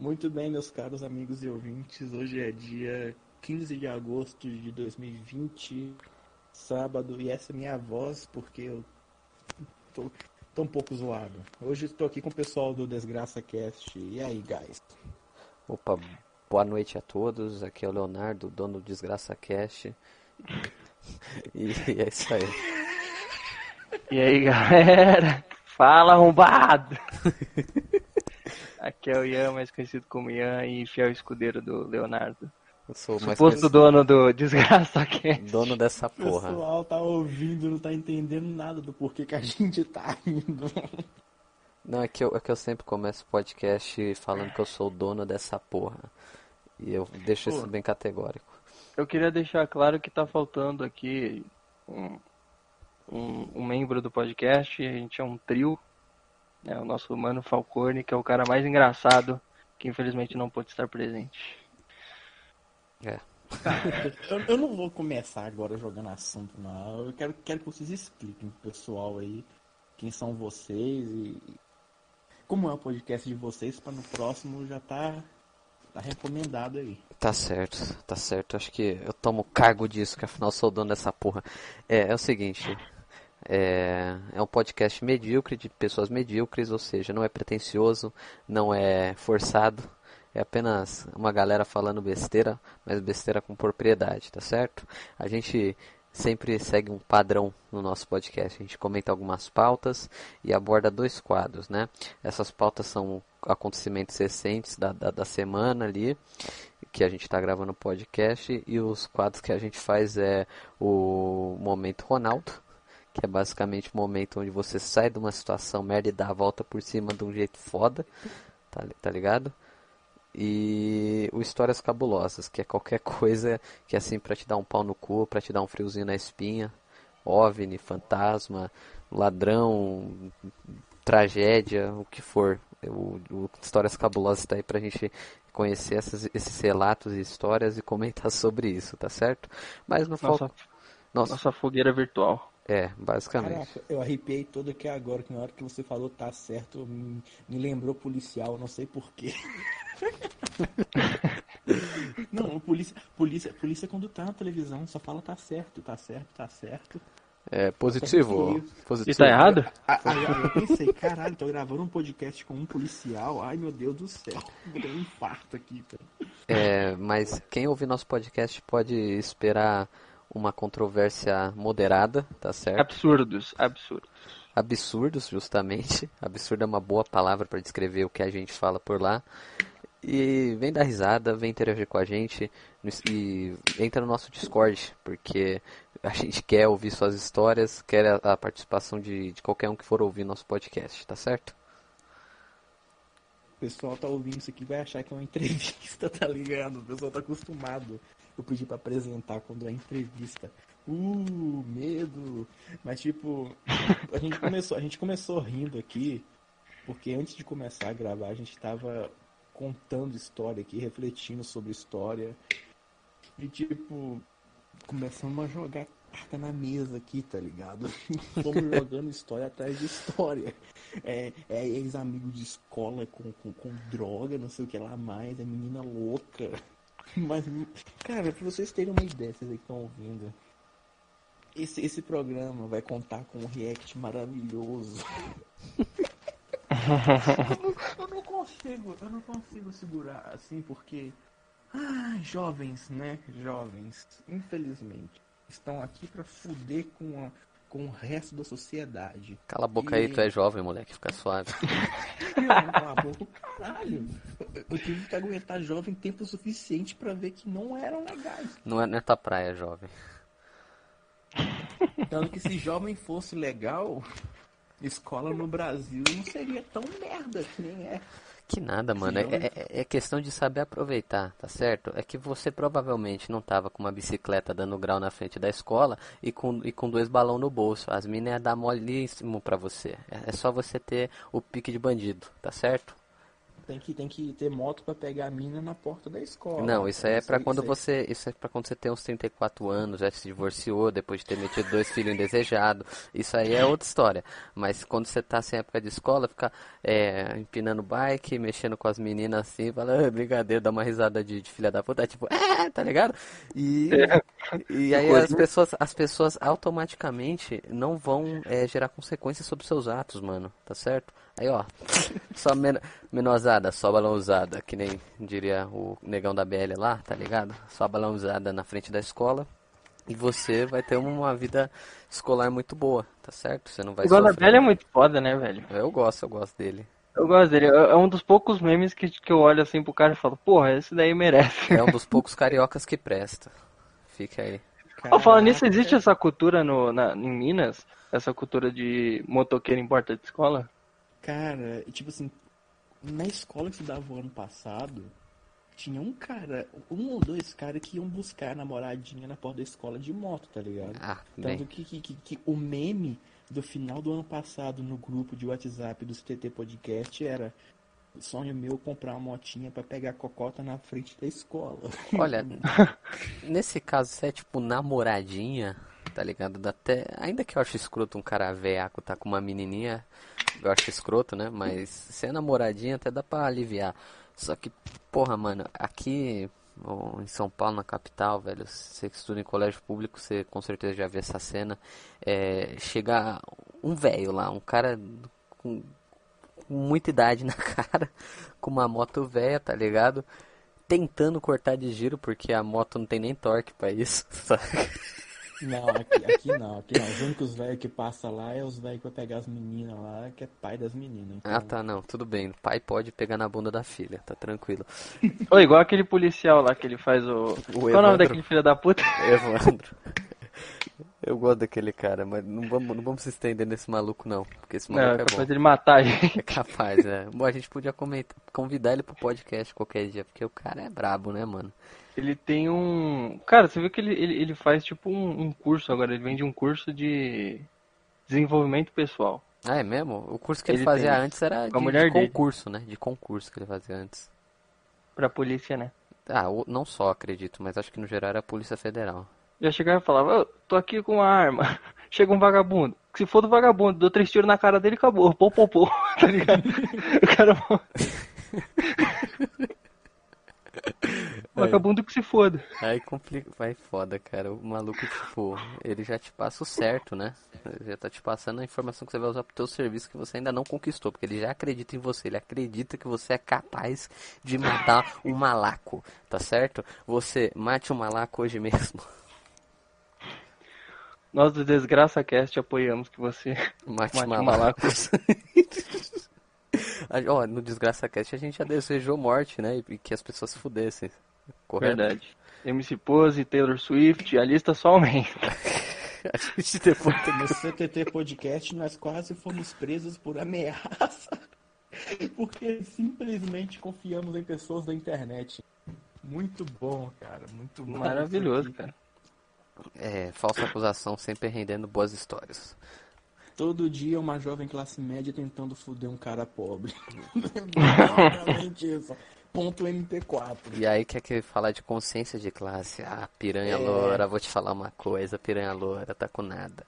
Muito bem, meus caros amigos e ouvintes. Hoje é dia 15 de agosto de 2020, sábado, e essa é minha voz porque eu tô, tô um pouco zoado. Hoje estou aqui com o pessoal do Desgraça Cast. E aí, guys? Opa, boa noite a todos. Aqui é o Leonardo, dono do Desgraça Cast. E é isso aí. E aí, galera? Fala, arrombado! Aqui é o Ian, mais conhecido como Ian e fiel escudeiro do Leonardo. Eu sou o mais Suposto conhecido- dono do Desgraça Cast. dono dessa O porra. pessoal tá ouvindo, não tá entendendo nada do porquê que a gente tá indo. Não, é que, eu, é que eu sempre começo o podcast falando que eu sou o dono dessa porra. E eu deixo isso Pô. bem categórico. Eu queria deixar claro que tá faltando aqui um, um, um membro do podcast. A gente é um trio. É o nosso mano Falcone, que é o cara mais engraçado, que infelizmente não pôde estar presente. Eu, eu não vou começar agora jogando assunto, não. Eu quero, quero que vocês expliquem pro pessoal aí quem são vocês e como é o podcast de vocês, para no próximo já tá, tá recomendado aí. Tá certo, tá certo. Acho que eu tomo cargo disso, que afinal sou o dono dessa porra. É, é o seguinte. É, é um podcast medíocre de pessoas medíocres, ou seja, não é pretensioso, não é forçado, é apenas uma galera falando besteira, mas besteira com propriedade, tá certo? A gente sempre segue um padrão no nosso podcast. A gente comenta algumas pautas e aborda dois quadros, né? Essas pautas são acontecimentos recentes da, da, da semana ali, que a gente está gravando o podcast, e os quadros que a gente faz é o Momento Ronaldo, que é basicamente o momento onde você sai de uma situação merda e dá a volta por cima de um jeito foda, tá, tá ligado? E o Histórias Cabulosas, que é qualquer coisa que é assim pra te dar um pau no cu, pra te dar um friozinho na espinha, OVNI, fantasma, ladrão, tragédia, o que for. O, o Histórias Cabulosas tá aí pra gente conhecer essas, esses relatos e histórias e comentar sobre isso, tá certo? Mas não falta. Nossa, Nossa, nossa fogueira virtual. É, basicamente. Caraca, eu arrepiei todo aqui agora, que na hora que você falou tá certo, me, me lembrou policial, não sei porquê. não, polícia, polícia, polícia quando tá na televisão só fala tá certo, tá certo, tá certo. É positivo. E positivo. E tá errado? Ah, Aí aí eu pensei, caralho, tô gravando um podcast com um policial, ai meu Deus do céu, deu um infarto aqui, cara. É, mas quem ouvir nosso podcast pode esperar uma controvérsia moderada, tá certo? Absurdos, absurdos. Absurdos, justamente. Absurdo é uma boa palavra para descrever o que a gente fala por lá. E vem dar risada, vem interagir com a gente e entra no nosso Discord, porque a gente quer ouvir suas histórias, quer a, a participação de, de qualquer um que for ouvir nosso podcast, tá certo? O pessoal tá ouvindo isso aqui vai achar que é uma entrevista, tá ligado? O pessoal tá acostumado. Eu pedi pra apresentar quando é entrevista. Uh, medo. Mas tipo, a gente começou, a gente começou rindo aqui, porque antes de começar a gravar, a gente tava contando história aqui, refletindo sobre história. E tipo, começamos a jogar carta na mesa aqui, tá ligado? Fomos jogando história atrás de história. É, é ex-amigo de escola com, com, com droga, não sei o que lá mais, é menina louca. Mas, cara, pra vocês terem uma ideia, vocês aí que estão ouvindo, esse, esse programa vai contar com um react maravilhoso. eu, não, eu não consigo, eu não consigo segurar assim, porque. Ah, jovens, né? Jovens, infelizmente, estão aqui pra fuder com, a, com o resto da sociedade. Cala a boca aí, E- tu é jovem, moleque, fica suave. Não, cala a boca, caralho. Eu, tive que aguentar jovem tempo suficiente pra ver que não eram legais. Não é, não é tua praia, jovem. Tanto que se jovem fosse legal, escola no Brasil não seria tão merda que nem é. Que nada, mano. É, é- é questão de saber aproveitar, tá certo? É que você provavelmente não tava com uma bicicleta dando grau na frente da escola e com, e com dois balão no bolso. As minas iam dar molíssimo pra você. É, é só você ter o pique de bandido, tá certo? Tem que, tem que ter moto pra pegar a mina na porta da escola. Não, isso aí é pra quando você. Isso é pra quando você tem uns 34 anos, já se divorciou, depois de ter metido dois filhos indesejados. Isso aí é outra história. Mas quando você tá sem época de escola, fica é, empinando bike, mexendo com as meninas assim, fala, ah, brigadeiro, dá uma risada de, de filha da puta, é tipo, é, tá ligado? E, e aí as pessoas, as pessoas automaticamente não vão é, gerar consequências sobre seus atos, mano, tá certo? Aí ó, só men menosada, só balão usada, que nem diria o negão da BL lá, tá ligado? Só balão usada na frente da escola. E você vai ter uma vida escolar muito boa, tá certo? Você não vai O. Velha é muito foda, né, velho? Eu gosto, eu gosto dele. Eu gosto dele. É é um dos poucos memes que, que eu olho assim pro cara e falo, porra, esse daí merece. É um dos poucos cariocas que presta. Fica aí. Ó, falando nisso, existe essa cultura no, na, em Minas? Essa cultura de motoqueiro em porta de escola? Cara, tipo assim, na escola que estudava o ano passado, tinha um cara, um ou dois caras que iam buscar a namoradinha na porta da escola de moto, tá ligado? Ah, Tanto que, que, que, que o meme do final do ano passado no grupo de WhatsApp do CTT Podcast era sonho meu comprar uma motinha pra pegar a cocota na frente da escola. Olha, nesse caso, se é tipo namoradinha, tá ligado? Dá até... Ainda que eu acho escroto um cara veaco tá com uma menininha, eu acho escroto, né? Mas se é namoradinha, até dá pra aliviar. Só que, porra, mano, aqui em São Paulo, na capital, velho, você que estuda em colégio público, você com certeza já viu essa cena. É, chega um velho lá, um cara com muita idade na cara, com uma moto velha, tá ligado? Tentando cortar de giro, porque a moto não tem nem torque pra isso. sabe? Não, aqui, aqui não, aqui não. Os únicos velhos que passa lá é os velhos que vai pegar as meninas lá, que é pai das meninas. Então, Ah, tá, não, tudo bem. O pai pode pegar na bunda da filha, tá tranquilo. Ou igual aquele policial lá que ele faz o. Qual é o nome daquele filho da puta? Evandro. Eu gosto daquele cara, mas não vamos, não vamos se estender nesse maluco, não. Porque esse Não, maluco é é bom. capaz dele matar a gente. É capaz, é. Bom, a gente podia comentar, convidar ele pro podcast qualquer dia, porque o cara é brabo, né, mano? Ele tem um. Cara, você viu que ele, ele, ele faz tipo um, um curso agora, ele vende um curso de desenvolvimento pessoal. Ah, é mesmo? O curso que ele, Ele fazia tem. antes era de, de dele. concurso, né? De concurso que ele fazia antes. Pra polícia, né? Ah, não só acredito, mas acho que no geral era a Polícia Federal. Já chegava e falava, "Ô, tô aqui com uma arma. Chega um vagabundo. Se for do vagabundo, dou três tiros na cara dele e acabou. Pô, pô, pô. Tá ligado? O cara. Vagabundo que se foda. Aí complica, vai foda, cara. O maluco, tipo, ele já te passa o certo, né? Ele já tá te passando a informação que você vai usar pro teu serviço que você ainda não conquistou, porque ele já acredita em você, ele acredita que você é capaz de matar um malaco, tá certo? Você mate um malaco hoje mesmo. Nós do Desgraça Cast apoiamos que você Mate, mate um malacos. Ó, no Desgraça Cast a gente já desejou morte, né? E que as pessoas se fudessem. Correto? Verdade. MC Pose, Taylor Swift, a lista só aumenta. A gente depois No CTT Podcast nós quase fomos presos por ameaça. Porque simplesmente confiamos em pessoas da internet. Muito bom, cara. Muito bom. Maravilhoso, cara. É, falsa acusação sempre rendendo boas histórias. Todo dia uma jovem classe média tentando foder um cara pobre. Exatamente isso. Ponto MP4. E aí quer que falar de consciência de classe? Ah, piranha É. loura, vou te falar uma coisa, piranha loura, tá com nada.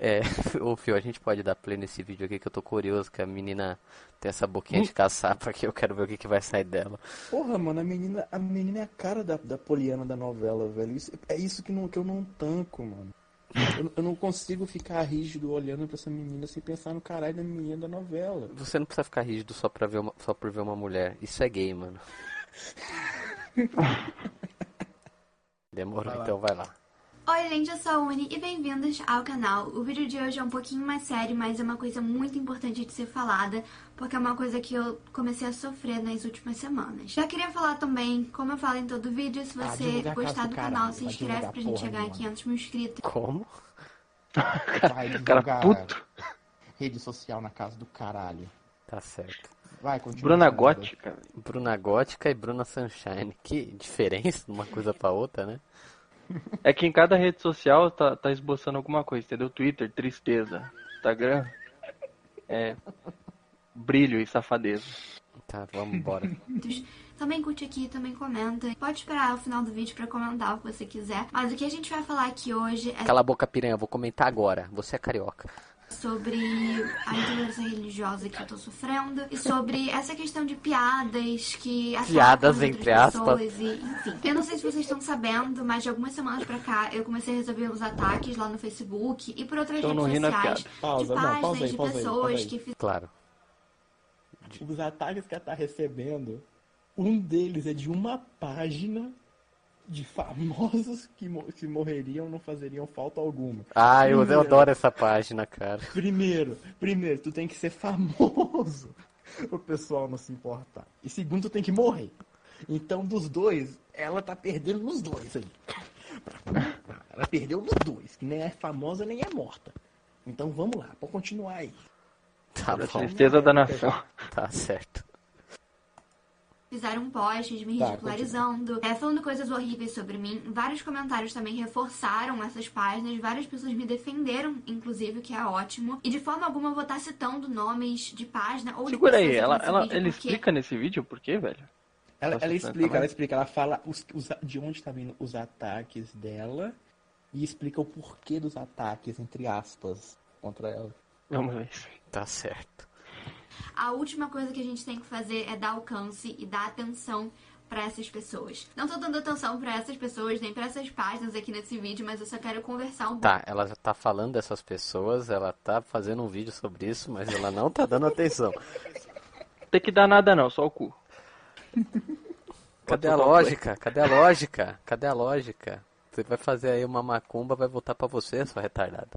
É, ô Fio, a gente pode dar play nesse vídeo aqui que eu tô curioso, que a menina tem essa boquinha de caçapa aqui, eu quero ver o que, que vai sair dela. Porra, mano, a menina, a menina é a cara da, da Poliana da novela, velho. Isso- é isso que, não, que eu não tanco, mano. Eu, eu não consigo ficar rígido olhando pra essa menina sem pensar no caralho da menina da novela. Você não precisa ficar rígido só, pra ver uma, só por ver uma mulher. Isso é gay, mano. Demorou, Vai então vai lá. Oi, gente, eu sou a Uni e bem-vindos ao canal. O vídeo de hoje é um pouquinho mais sério, mas é uma coisa muito importante de ser falada, porque é uma coisa que eu comecei a sofrer nas últimas semanas. Já queria falar também, como eu falo em todo vídeo, se Ah, você a casa gostar do caralho, canal, se inscreve pra gente chegar nenhuma. 500 mil inscritos. Como? Vai Cara puto. rede social na casa do caralho. Tá certo. Vai, continua. Bruna. Gótica. Bruna Gótica e Bruna Sunshine. Que diferença de uma coisa pra outra, né? É que em cada rede social tá, tá esboçando alguma coisa, entendeu? Twitter, tristeza. Instagram, é brilho e safadeza. Tá, vamos embora. Também curte aqui, também comenta. Pode esperar o final do vídeo pra comentar o que você quiser. Mas o que a gente vai falar aqui hoje é Cala a boca, piranha, eu vou comentar agora. Você é carioca. Sobre a intolerância religiosa que eu tô sofrendo e sobre essa questão de piadas que Piadas, entre aspas. pessoas e, enfim. Eu não sei se vocês estão sabendo, mas de algumas semanas pra cá eu comecei a receber os ataques lá no Facebook e por outras Tô não redes sociais. Pausa, de não, páginas pausa aí, de pausa aí, pessoas aí. que fizeram Claro. Os ataques que ela tá recebendo, um deles é de uma página de famosos que, que morreriam não fazeriam falta alguma. Ah, eu, eu adoro essa página, cara. Primeiro, primeiro, tu tem que ser famoso o pessoal não se importar. E segundo, tu tem que morrer. Então, dos dois, ela tá perdendo nos dois aí. Ela perdeu nos dois, que nem é famosa nem é morta. Então vamos lá, pode continuar aí. Tá bom, tristeza da nação. tá certo. Fizeram um post me Tá, ridicularizando, é, falando coisas horríveis sobre mim. Vários comentários também reforçaram essas páginas, várias pessoas me defenderam, inclusive, o que é ótimo. E de forma alguma eu vou estar citando nomes de página ou de Segura aí, pessoas ela, ela, vídeo, ele porque explica nesse vídeo por quê, velho? Ela, ela tá explica, ela explica, ela fala os- os- de onde tá vindo os ataques dela e explica o porquê dos ataques, entre aspas, contra ela. Vamos ver. Tá certo. A última coisa que a gente tem que fazer é dar alcance e dar atenção pra essas pessoas. Não tô dando atenção pra essas pessoas, nem pra essas páginas aqui nesse vídeo, mas eu só quero conversar um pouco. Tá, ela já tá falando dessas pessoas, ela tá fazendo um vídeo sobre isso, mas ela não tá dando atenção. Tem que dar nada não, só o cu. Cadê a lógica? Cadê a lógica? Cadê a lógica? Você vai fazer aí uma macumba, vai voltar pra você, sua retardada.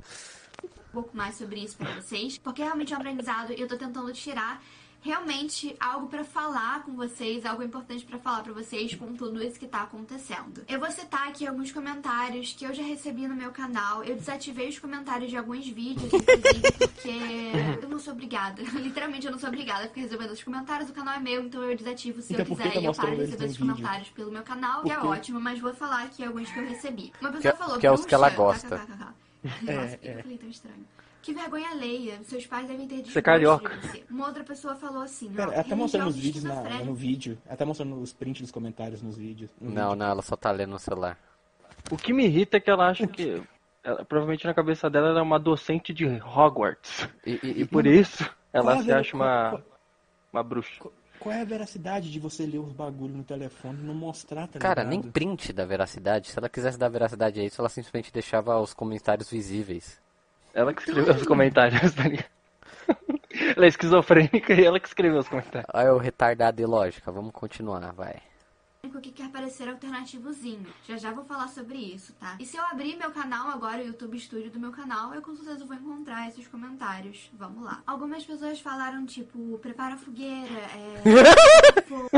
Um pouco mais sobre isso pra vocês, porque realmente é um aprendizado e eu tô tentando tirar realmente algo pra falar com vocês, algo importante pra falar pra vocês com tudo isso que tá acontecendo. Eu vou citar aqui alguns comentários que eu já recebi no meu canal. Eu desativei os comentários de alguns vídeos, inclusive, porque eu não sou obrigada. Literalmente eu não sou obrigada a ficar recebendo os comentários. O canal é meu, então eu desativo se Então eu quiser tá e eu paro de receber os vídeo? comentários pelo meu canal, que é ótimo, mas vou falar aqui alguns que eu recebi. Uma pessoa Que é- falou que é os que ela gosta. kkkk. É, Nossa, por que é. eu falei tão estranho? Que vergonha alheia. Seus pais devem ter Você é carioca. de. Uma outra pessoa falou assim, Pera, ela tá mostrando os vídeos na, no vídeo. Ela tá mostrando os prints dos comentários nos vídeos. no Não, vídeo. não, ela só tá lendo no celular. O que me irrita é que ela acha que. ela- provavelmente na cabeça dela ela é uma docente de Hogwarts. E, e- E por isso ela é se acha uma, uma bruxa. Qual, é a veracidade de você ler os bagulhos no telefone e não mostrar, tá Cara, ligado? nem print da veracidade. Se ela quisesse dar veracidade a isso, ela simplesmente deixava os comentários visíveis. Ela que escreveu os comentários, tá ligado? Ela é esquizofrênica e ela que escreveu os comentários. Olha o retardado e lógica, vamos continuar, vai. Que quer parecer alternativozinho. Já já vou falar sobre isso, tá? E se eu abrir meu canal agora, o YouTube Studio do meu canal, eu com certeza vou encontrar esses comentários. Vamos lá. Algumas pessoas falaram, tipo, prepara a fogueira, é... fogo.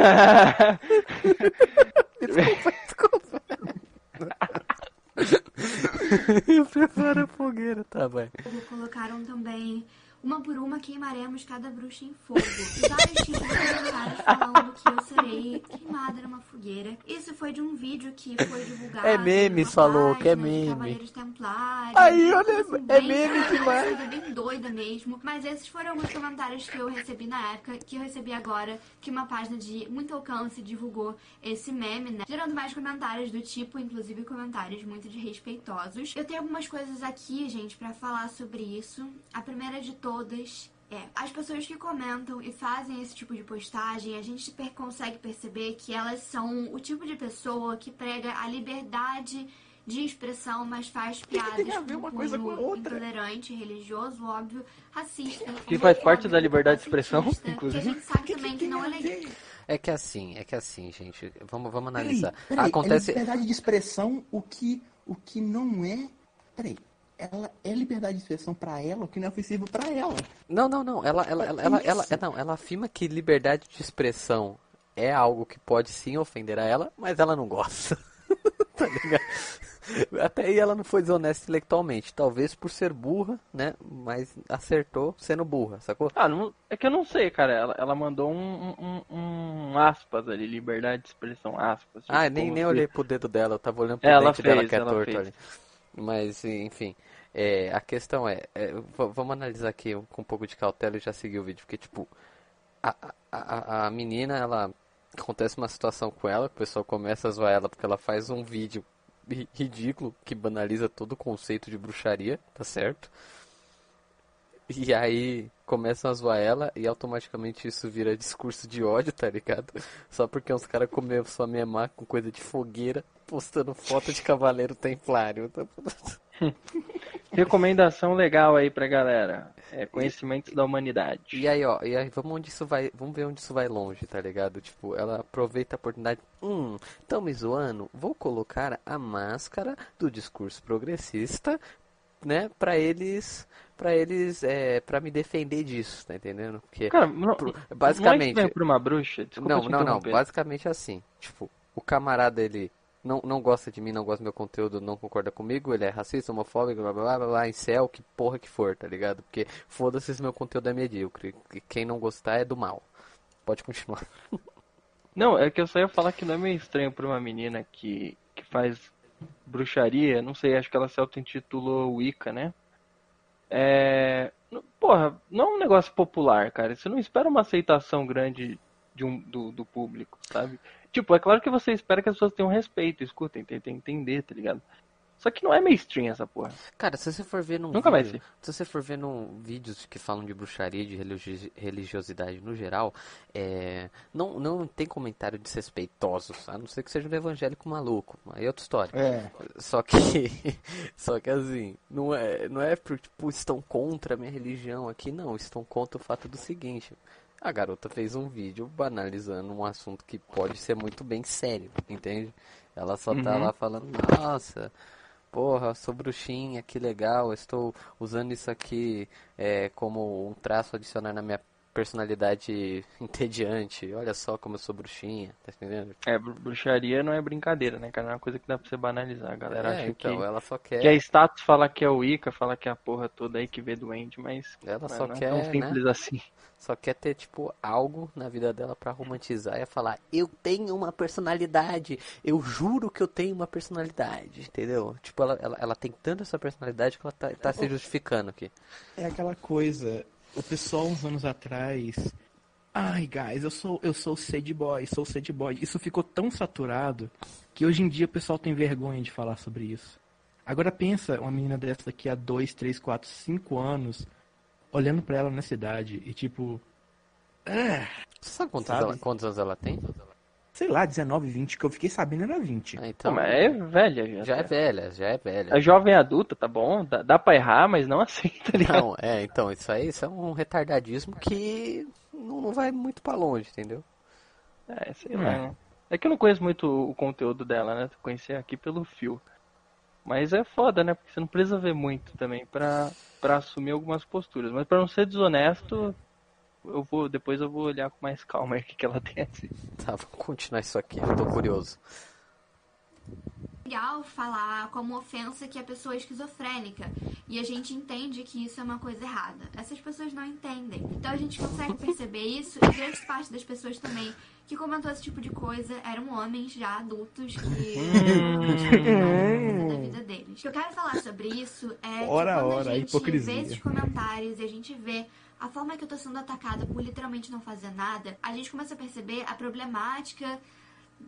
Prepara a fogueira, tá, vai. Colocaram também uma por uma queimaremos cada bruxa em fogo. E tipos de comentários falando que eu serei queimada numa fogueira. Isso foi de um vídeo que foi divulgado. É meme, falou que é de meme. Cavaleiros Templários. Aí, olha, assim, é meme demais. coisa bem doida mesmo. Mas esses foram alguns comentários que eu recebi na época, que eu recebi agora, que uma página de muito alcance divulgou esse meme, né? Gerando mais comentários do tipo, inclusive comentários muito desrespeitosos. Eu tenho algumas coisas aqui, gente, pra falar sobre isso. A primeira de todas é, as pessoas que comentam e fazem esse tipo de postagem, a gente per- consegue perceber que elas são o tipo de pessoa que prega a liberdade de expressão, mas faz piadas tem a ver com uma coisa com a cunho outra? intolerante, religioso, óbvio, racista. Que faz parte da liberdade de expressão, inclusive. Que a gente sabe também que não é legal. É que assim, é que assim, gente, vamos, vamos Peraí, analisar. peraí, Acontece. É liberdade de expressão, o que, o que não é. Peraí. Ela é liberdade de expressão pra ela, o que não é ofensivo pra ela. Não, não, não. Ela, ela, ela, É ela, ela, não, ela afirma que liberdade de expressão é algo que pode sim ofender a ela, mas ela não gosta. tá ligado? Até aí ela não foi desonesta intelectualmente. Talvez por ser burra, né? Mas acertou sendo burra, sacou? Ah, não, é que eu não sei, cara. Ela, ela mandou um, um, um aspas ali, liberdade de expressão, aspas. Ah, tipo, nem, como nem se- olhei pro dedo dela, eu tava olhando pro Ela dente dela fez, que é ela torto fez. ali. Mas, enfim, é, a questão é, é, vamos analisar aqui com um pouco de cautela e já seguir o vídeo, porque, tipo, a, a, a menina, ela. Acontece uma situação com ela, o pessoal começa a zoar ela porque ela faz um vídeo ri- ridículo que banaliza todo o conceito de bruxaria, tá certo? E aí começam a zoar ela e automaticamente isso vira discurso de ódio, tá ligado? Só porque uns caras começam a memar com coisa de fogueira, postando foto de cavaleiro templário. Recomendação legal aí pra galera. É conhecimentos da humanidade. E aí, ó, e aí vamos onde isso vai, vamos ver onde isso vai longe, tá ligado? Tipo, ela aproveita a oportunidade, hum, tão me zoando, vou colocar a máscara do discurso progressista, né, pra eles, pra eles, é, pra me defender disso, tá entendendo? Porque, Cara, não, pro- não é basicamente, por uma bruxa? Desculpa não, não, não, basicamente assim, tipo, o camarada, ele não, não gosta de mim, não gosta do meu conteúdo, não concorda comigo, ele é racista, homofóbico, blá blá blá, blá, incel, que porra que for, tá ligado? Porque foda-se se meu conteúdo é medíocre, e quem não gostar é do mal. Pode continuar. Não, é que eu só ia falar que não é meio estranho pra uma menina que, que faz bruxaria, não sei, acho que ela se auto-intitulou Wicca, né? É. Porra, não é um negócio popular, cara. Você não espera uma aceitação grande de um, do, do público, sabe? Tipo, é claro que você espera que as pessoas tenham respeito, escutem, tentem entender, tá ligado? Só que não é mainstream essa porra. Cara, se você for ver num Nunca vai vídeo, ser. se você for ver num vídeos que falam de bruxaria, de religi- religiosidade no geral, é, não, não tem comentário desrespeitosos, a não ser que seja um evangélico maluco, aí é outra história. É, Só que, só que assim, não é, não é por tipo estão contra a minha religião aqui, não, estão contra o fato do seguinte. A garota fez um vídeo banalizando um assunto que pode ser muito bem sério, entende? Ela só tá Uhum. lá falando, nossa, porra, sou bruxinha, que legal, estou usando isso aqui é, como um traço adicionar na minha personalidade entediante. Olha só como eu sou bruxinha, tá entendendo? É, bru- bruxaria não é brincadeira, né, cara? É uma coisa que dá pra você banalizar. A galera É, acha então, que, ela só quer. que é status falar que é o Wicca, falar que é a porra toda aí que vê doente, mas Ela só não quer, é tão né? simples assim. Só quer ter, tipo, algo na vida dela pra romantizar e falar, eu tenho uma personalidade, eu juro que eu tenho uma personalidade, entendeu? Tipo, ela, ela, ela tem tanto essa personalidade que ela tá, tá se justificando aqui. é aquela coisa. O pessoal uns anos atrás. Ai, guys, eu sou eu sou sad boy, sou sad boy. Isso ficou tão saturado que hoje em dia o pessoal tem vergonha de falar sobre isso. Agora pensa uma menina dessa daqui a 2, 3, 4, 5 anos olhando pra ela na cidade e tipo, ah, Você sabe quantos, Sabe? Ela, quantos anos ela tem? Sei lá, 19, 20, que eu fiquei sabendo era 20. Ah, Pô, então, mas é velha já. já é velha, já é velha. É jovem adulta, tá bom? Dá, dá pra errar, mas não assim, tá ligado? Não, é, então, isso aí isso é um retardadismo que não, não vai muito pra longe, entendeu? É, sei lá. né? É que eu não conheço muito o conteúdo dela, né? Conheci aqui pelo fio. Mas é foda, né? Porque você não precisa ver muito também pra, pra assumir algumas posturas. Mas pra não ser desonesto, eu vou, depois eu vou olhar com mais calma aí o que, que ela tem assim. Tá, vamos continuar isso aqui, eu tô curioso. legal falar como ofensa que a pessoa é esquizofrênica. E a gente entende que isso é uma coisa errada. Essas pessoas não entendem. Então a gente consegue perceber isso e grande parte das pessoas também que comentou esse tipo de coisa eram homens já adultos que não da vida deles. O que eu quero falar sobre isso é Ora, que quando ora, a a gente hipocrisia. vê esses comentários e a gente vê a forma que eu tô sendo atacada por literalmente não fazer nada, a gente começa a perceber a problemática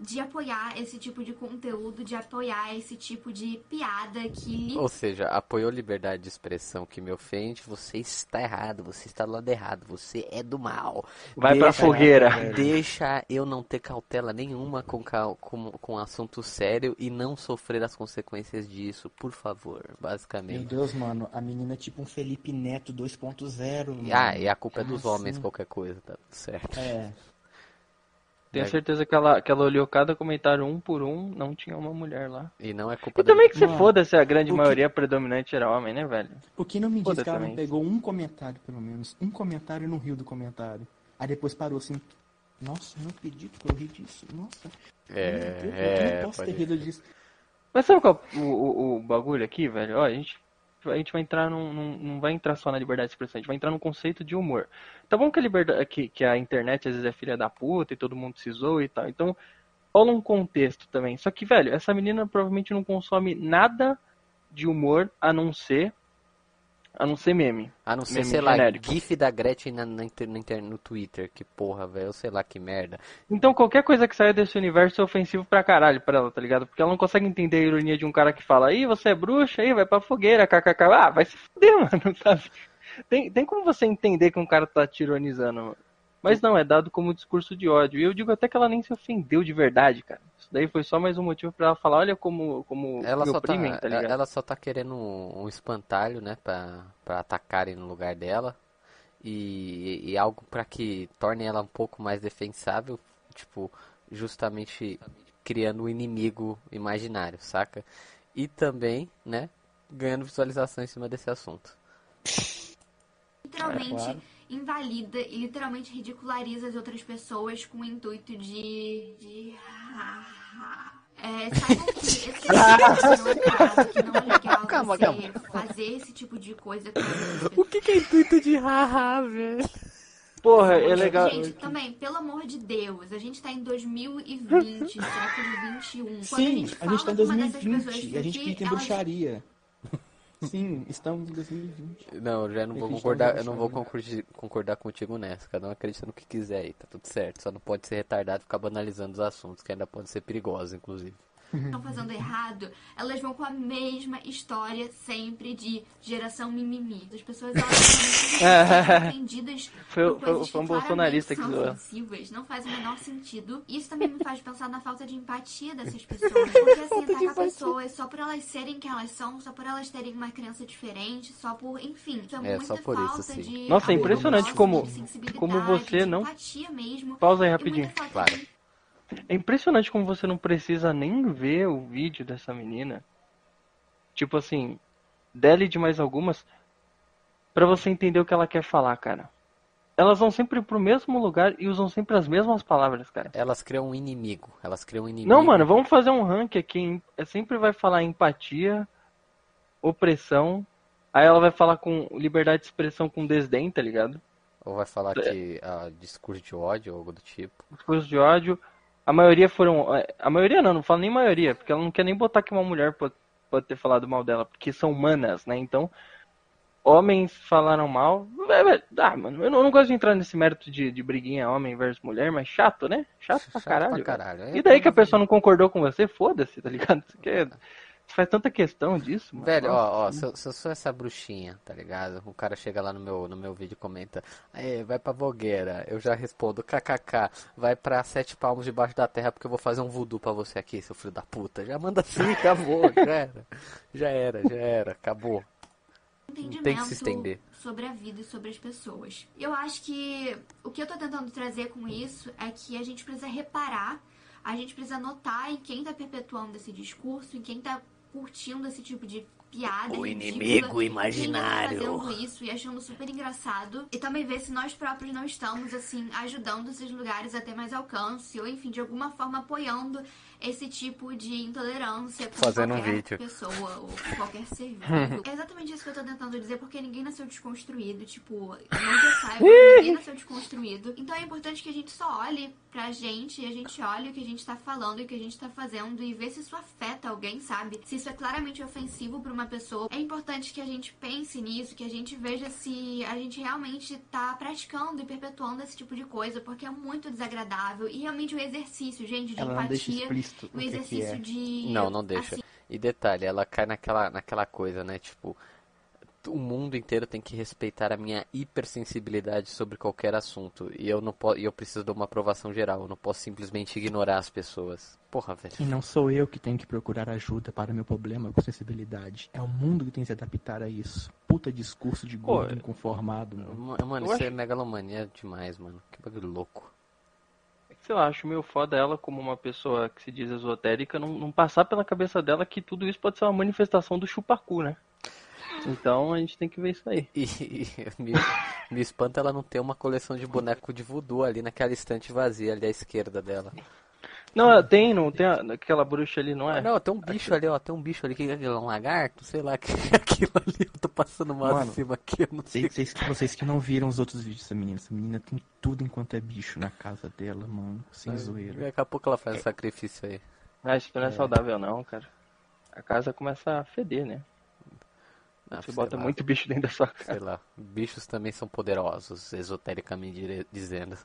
de apoiar esse tipo de conteúdo, de apoiar esse tipo de piada que Ou seja, apoiou liberdade de expressão que me ofende, você está errado, você está do lado errado, você é do mal. Vai pra Deixa- fogueira. velho. Deixa eu não ter cautela nenhuma com, com, com assunto sério e não sofrer as consequências disso, por favor, Meu basicamente. Deus, mano, a menina é tipo um Felipe Neto 2.0. mano. Ah, e a culpa é dos homens, assim? qualquer coisa, tá tudo certo. É, Tenho É. certeza que ela, que ela olhou cada comentário um por um, não tinha uma mulher lá. E não é culpa E também que se Mano, foda se a grande o que- maioria predominante era homem, né, velho? o que não me diz que ela não pegou um comentário, pelo menos. Um comentário e não riu do comentário. Aí depois parou assim. Nossa, eu não acredito que eu ri disso. Nossa. É, meu Deus, eu é, não posso pode- ter rido disso. Mas sabe qual é o, o, o bagulho aqui, velho? Ó, a gente, a gente vai entrar num, num- Não vai entrar só na liberdade de expressão, a gente vai entrar num conceito de humor. Tá bom que a, liberdade, que, que a internet às vezes é filha da puta e todo mundo se zoa e tal. Então, rola um contexto também. Só que, velho, essa menina provavelmente não consome nada de humor a não ser A não ser meme. A não ser, Meme sei lá, genérico. GIF da Gretchen na, na inter- no, inter- no Twitter. Que porra, velho. Sei lá que merda. Então qualquer coisa que saia desse universo é ofensivo pra caralho pra ela, tá ligado? Porque ela não consegue entender a ironia de um cara que fala, aí você é bruxa, aí vai pra fogueira, kkk. Ah, vai se fuder, mano, sabe? Tem, tem como você entender que um cara tá te ironizando, mano. Mas não, é dado como discurso de ódio. E eu digo até que ela nem se ofendeu de verdade, cara. Isso daí foi só mais um motivo pra ela falar, olha como, como Ela me só, tá, oprimem, tá ligado? ela só tá querendo um, um espantalho, né? Pra, pra atacarem no lugar dela. E, e algo pra que torne ela um pouco mais defensável. Tipo, justamente criando um inimigo imaginário, saca? E também, né? Ganhando visualização em cima desse assunto. literalmente claro. Invalida e literalmente ridiculariza as outras pessoas com o intuito de. de... É, saibam que esse tipo de é errado, que não é legal Calma, você calma. fazer esse tipo de coisa com O que, que é intuito de haha, velho? Porra, é legal. Gente, também, pelo amor de Deus, a gente tá em 2020, século 21. Quando Sim, a gente tá em fala com uma dessas 2020 pessoas e a gente acredita em elas- bruxaria. Sim, estamos em 2020. Não, já não Eu vou acredito concordar, eu não vou bruxaria. concordar, contigo nessa. Cada um acredita no que quiser aí, tá tudo certo. Só não pode ser retardado e ficar banalizando os assuntos, que ainda podem ser perigosos, inclusive. Estão fazendo errado, elas vão com a mesma história sempre de geração mimimi. As pessoas elas são Foi- por foi- coisas foi um bolsonarista que zoou. não faz o menor sentido. Isso também me faz pensar na falta de empatia dessas pessoas. Porque assim, atacar pessoas só por elas serem quem elas são, só por elas terem uma crença diferente, só por, enfim, isso é, É, muita só por isso, falta sim. de Nossa, é impressionante como- como você não- mesmo. Pausa aí rapidinho. Claro. de É impressionante como você não precisa nem ver o vídeo dessa menina. Tipo assim, dela e de mais algumas, pra você entender o que ela quer falar, cara. Elas vão sempre pro mesmo lugar e usam sempre as mesmas palavras, cara. Elas criam um inimigo. Elas criam um inimigo. Não, mano, vamos fazer um rank aqui. é, Sempre vai falar empatia, opressão. Aí ela vai falar com liberdade de expressão com desdém, tá ligado? Ou vai falar que ah, discurso de ódio ou algo do tipo. Discurso de ódio. A maioria foram. é, A maioria não, não falo nem maioria, porque ela não quer nem botar que uma mulher pode, pode ter falado mal dela, porque são humanas, né? Então, homens falaram mal. É, é, Ah, mano, eu não, eu não gosto de entrar nesse mérito de, de briguinha homem versus mulher, mas chato, né? Chato pra Chato caralho. pra caralho. É, E daí que a pessoa não concordou com você? Foda-se, tá ligado? Você, quer... você faz tanta questão disso, mano. Velho, Nossa. ó, ó, se eu, se eu sou essa bruxinha, tá ligado? O cara chega lá no meu, no meu vídeo e comenta, "Aê, vai pra vogueira. Eu já respondo, kkk, vai pra sete palmos debaixo da terra porque eu vou fazer um voodoo pra você aqui, seu filho da puta. Já manda assim, acabou, já era. Já era, já era, acabou. entendimento tem que se estender. sobre a vida e sobre as pessoas. Eu acho que o que eu tô tentando trazer com isso é que a gente precisa reparar, a gente precisa notar em quem tá perpetuando esse discurso, em quem tá curtindo esse tipo de piada. O inimigo tá imaginário. fazendo isso e achando super engraçado. E também ver se nós próprios não estamos, assim, ajudando esses lugares a ter mais alcance, ou enfim, de alguma forma apoiando esse tipo de intolerância com Fazendo um qualquer vídeo. pessoa ou qualquer ser vivo. É exatamente isso que eu tô tentando dizer, porque ninguém nasceu desconstruído, tipo, não que eu saiba, ninguém nasceu desconstruído. Então é importante que a gente só olhe pra gente e a gente olhe o que a gente tá falando e o que a gente tá fazendo e ver se isso afeta alguém, sabe? Se isso é claramente ofensivo pra uma pessoa. É importante que a gente pense nisso, que a gente veja se a gente realmente tá praticando e perpetuando esse tipo de coisa, porque é muito desagradável e realmente o exercício, gente, de Ela não deixa empatia, explícito o o que, que exercício é. de Não, não deixa. assim, E detalhe, ela cai naquela, naquela coisa, né? Tipo, o mundo inteiro tem que respeitar a minha hipersensibilidade sobre qualquer assunto. E eu não posso, eu preciso de uma aprovação geral. Eu não posso simplesmente ignorar as pessoas. Porra, velho. E não sou eu que tenho que procurar ajuda para meu problema com sensibilidade. É o mundo que tem que se adaptar a isso. Puta discurso de gordo Pô, inconformado, mano. Ma- Mano, isso é megalomania demais, mano. Que bagulho louco. Sei lá, acho meio foda ela como uma pessoa que se diz esotérica não, não passar pela cabeça dela que tudo isso pode ser uma manifestação do chupacu, né? Então a gente tem que ver isso aí. E, e me, me espanta ela não ter uma coleção de boneco de voodoo ali naquela estante vazia ali à esquerda dela. Não, tem, não tem aquela bruxa ali, não é? Ah, não, tem um bicho ali, ó. Tem um bicho ali. que é aquilo? Um lagarto? Sei lá, que é aquilo ali. Eu tô passando mal Mano, em cima aqui. Eu não sei. Vocês, vocês, vocês que não viram os outros vídeos dessa menina. Essa menina tem tudo enquanto é bicho na casa dela, mano. Sem zoeira. Daqui a pouco ela faz um sacrifício aí. Ah, isso não é saudável não, cara. A casa começa a feder, né? Ah, Você sei bota lá, muito bicho dentro da sua Sei casa. lá. Bichos também são poderosos, esotericamente dizendo.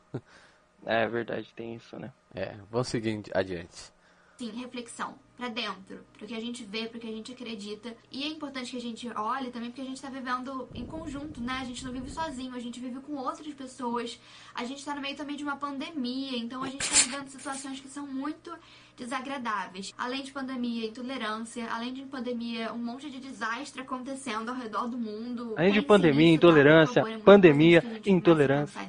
É verdade, tem isso, né? É, vamos seguir adiante. Sim, reflexão. Pra dentro. Pro que a gente vê, pro que a gente acredita. E é importante que a gente olhe também porque a gente tá vivendo em conjunto, né? A gente não vive sozinho, a gente vive com outras pessoas. A gente tá no meio também de uma pandemia, então a gente tá vivendo situações que são muito desagradáveis. Além de pandemia, intolerância. Além de pandemia, um monte de desastre acontecendo ao redor do mundo. Além de pandemia, nisso, intolerância, favor, é pandemia, intolerância.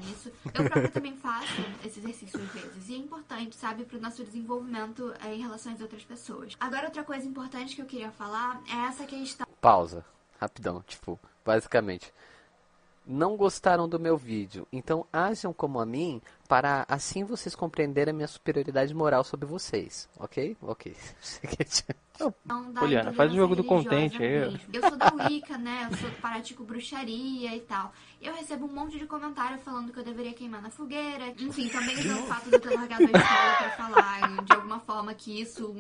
Eu própria também faço esse exercício às vezes. E é importante, sabe, pro nosso desenvolvimento é, em relação às outras pessoas. Agora, outra coisa importante que eu queria falar é essa questão. Pausa. Rapidão, tipo, basicamente. Não gostaram do meu vídeo, então ajam como a mim para assim vocês compreenderem a minha superioridade moral sobre vocês, ok? Ok. da Poliana, faz o jogo do contente aí. religiosa mesmo. Eu sou da Wicca, né? Eu sou pratico bruxaria e tal. Eu recebo um monte de comentário falando que eu deveria queimar na fogueira. Enfim, também usando o fato de eu ter largado a escola pra falar de alguma forma que isso.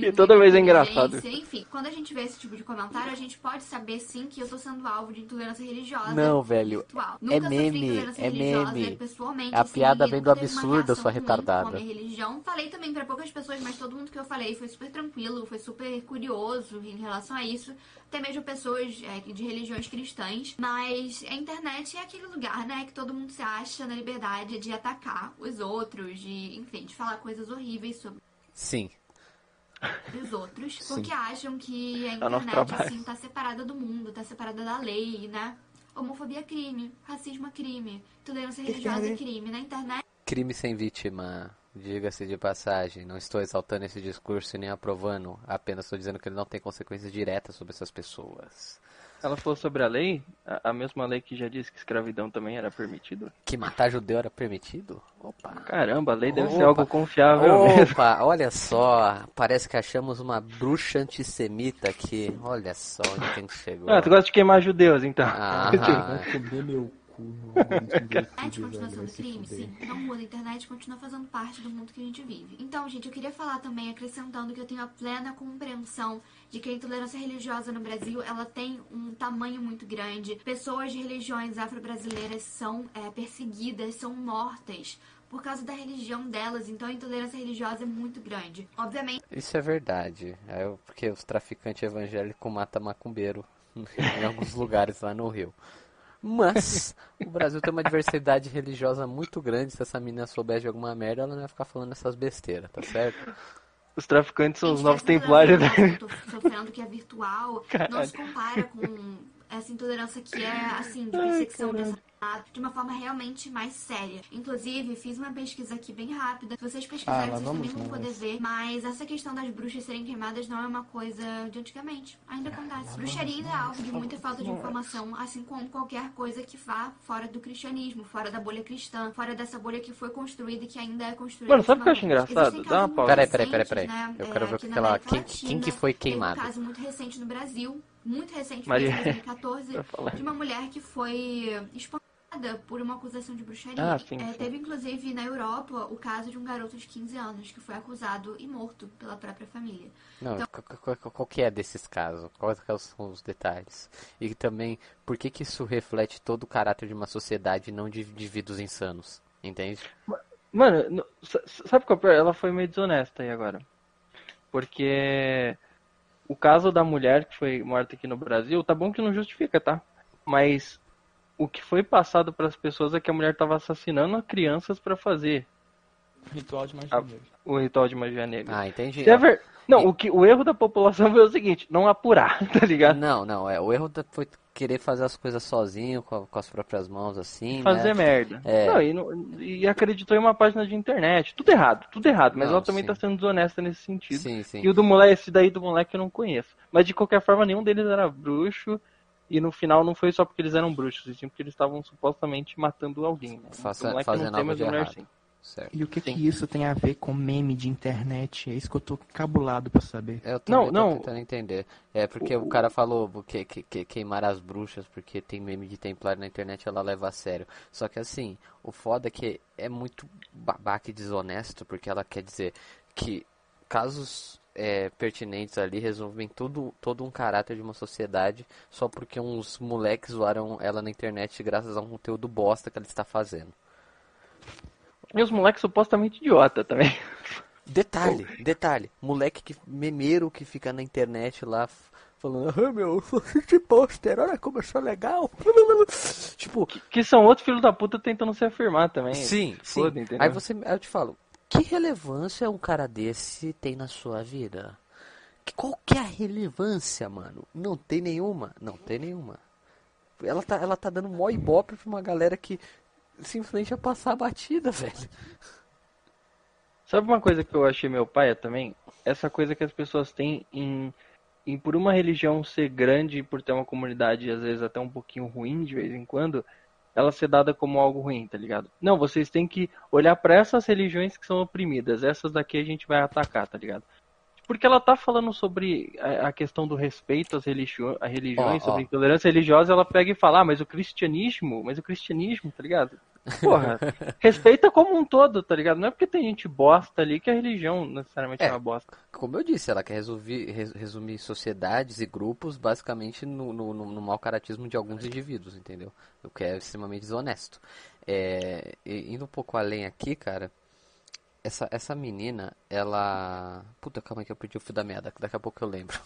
E toda vez é engraçado. Enfim, quando a gente vê esse tipo de comentário, a gente pode saber sim que eu tô sendo alvo de intolerância religiosa. Não, velho. virtual. É Nunca meme, intolerância é religiosa meme. pessoalmente. A assim, piada vem do absurdo, sua retardada. com a minha religião. Falei também pra poucas pessoas, mas todo mundo que eu falei foi super tranquilo, foi super curioso em relação a isso. Até mesmo pessoas é, de religiões cristãs. Mas a internet é aquele lugar, né? Que todo mundo se acha na liberdade de atacar os outros, de, enfim, de falar coisas horríveis sobre Sim. os outros. Sim. Porque acham que a É internet, assim, tá separada do mundo, tá separada da lei, né? Homofobia é crime, racismo é crime, intolerância religiosa é crime. Na internet Crime sem vítima. Diga-se de passagem, não estou exaltando esse discurso e nem aprovando, apenas estou dizendo que ele não tem consequências diretas sobre essas pessoas. Ela falou sobre a lei, a, a mesma lei que já disse que escravidão também era permitido. Que matar judeu era permitido? Opa. Caramba, a lei deve ser Opa. algo confiável mesmo. Opa, olha só, parece que achamos uma bruxa antissemita aqui. Olha só onde que a gente chegou. Ah, tu gosta de queimar judeus, então. Ah, meu cu no A internet continua sendo crime, sim. Não muda. A internet continua fazendo parte do mundo que a gente vive. Então, gente, eu queria falar também, acrescentando que eu tenho a plena compreensão de que a intolerância religiosa no Brasil, ela tem um tamanho muito grande. Pessoas de religiões afro-brasileiras são é, perseguidas, são mortas por causa da religião delas. Então, a intolerância religiosa é muito grande. Obviamente, Isso é verdade. É porque os traficantes evangélicos matam macumbeiro em alguns lugares lá no Rio. Mas o Brasil tem uma diversidade religiosa muito grande. Se essa menina soubesse de alguma merda, ela não ia ficar falando essas besteiras, tá certo? Os traficantes são os novos essa templários. né? tô sofrendo que é virtual, não Caralho. se compara com essa intolerância que é, assim, de perseguição de assassinato, de uma forma realmente mais séria. Inclusive, fiz uma pesquisa aqui bem rápida. Se vocês Ah, pesquisarem, lá vocês também vão poder ver. Mas essa questão das bruxas serem queimadas não é uma coisa de antigamente. Ainda acontece. Bruxaria ainda é alvo de muita falta de informação, assim como qualquer coisa que vá fora do cristianismo, fora da bolha cristã, fora dessa bolha que foi construída e que ainda é construída. Mano, sabe o que eu acho engraçado? Dá uma pausa. Peraí, peraí, peraí, né, Eu é, quero ver que na ela- América quem- quem que foi queimado? um caso muito recente no Brasil, muito recente, Maria. foi em 2014, Pra falar. de uma mulher que foi espancada por uma acusação de bruxaria. Ah, sim, É, sim. teve inclusive na Europa o caso de um garoto de 15 anos que foi acusado e morto pela própria família. Não, qual, qual- qual que é desses casos? Quais são os detalhes? E também, por que que isso reflete todo o caráter de uma sociedade e não de indivíduos insanos? Entende? Mano, no- sa- sabe qual é o pior? Ela foi meio desonesta aí agora. Porque o caso da mulher que foi morta aqui no Brasil, tá bom que não justifica, tá? Mas o que foi passado para as pessoas é que a mulher tava assassinando crianças pra fazer Ritual de magia Ah, negra. o ritual de magia negra. Ah, entendi. Se é ver... Não, o, que, o erro da população foi o seguinte, não apurar, tá ligado? Não, não, é, o erro foi querer fazer as coisas sozinho, com, a- com as próprias mãos, assim, Fazer né? merda. É. Não, e, não- e acreditou em uma página de internet. Tudo errado, tudo errado. Mas Não, ela também sim. tá sendo desonesta nesse sentido. Sim, sim. E o do moleque, esse daí do moleque eu não conheço. Mas de qualquer forma, nenhum deles era bruxo. E no final não foi só porque eles eram bruxos, e sim porque eles estavam supostamente matando alguém. Né? Faça- o moleque fazendo não tem, algo mas de errado. sim. Certo. E o que Sim. que isso tem a ver com meme de internet? É isso que eu tô cabulado pra saber. Eu também Não, tô não. tentando entender. É porque o, cara falou que, que, que queimar as bruxas porque tem meme de templário na internet ela leva a sério. Só que assim, o foda é que é muito babaca e desonesto porque ela quer dizer que casos é, pertinentes ali resolvem tudo, todo um caráter de uma sociedade só porque uns moleques zoaram ela na internet graças a um conteúdo bosta que ela está fazendo. E os moleques supostamente idiota também. Detalhe, detalhe, moleque que memeiro que fica na internet lá falando, ah meu, eu assisti pôster, olha como eu sou legal. tipo, Que são outros filhos da puta tentando se afirmar também. sim, sim. Foda? Aí você, aí eu te falo, que relevância um cara desse tem na sua vida? Que- Qual que é a relevância, mano? Não tem nenhuma, não tem nenhuma. Ela tá, ela tá dando mó ibope pra uma galera que simplesmente ia passar a batida, velho. Sabe uma coisa que eu achei meu pai também? Essa coisa que as pessoas têm em, em por uma religião ser grande e por ter uma comunidade às vezes até um pouquinho ruim de vez em quando, ela ser dada como algo ruim, tá ligado? Não, vocês têm que olhar pra essas religiões que são oprimidas, essas daqui a gente vai atacar, tá ligado? Porque ela tá falando sobre a questão do respeito às religio a religiões, ó. sobre intolerância religiosa, ela pega e fala, ah, mas o cristianismo, mas o cristianismo, tá ligado? Porra, respeita como um todo, tá ligado? Não é porque tem gente bosta ali que a religião necessariamente é, É. uma bosta. Como eu disse, ela quer resolver, res- resumir sociedades e grupos basicamente no, no, no, no mau caratismo de alguns indivíduos, entendeu? O que é extremamente desonesto. É, e- indo um pouco além aqui, cara, essa, essa menina, ela. Puta, calma aí que eu perdi o fio da meada, que daqui a pouco eu lembro.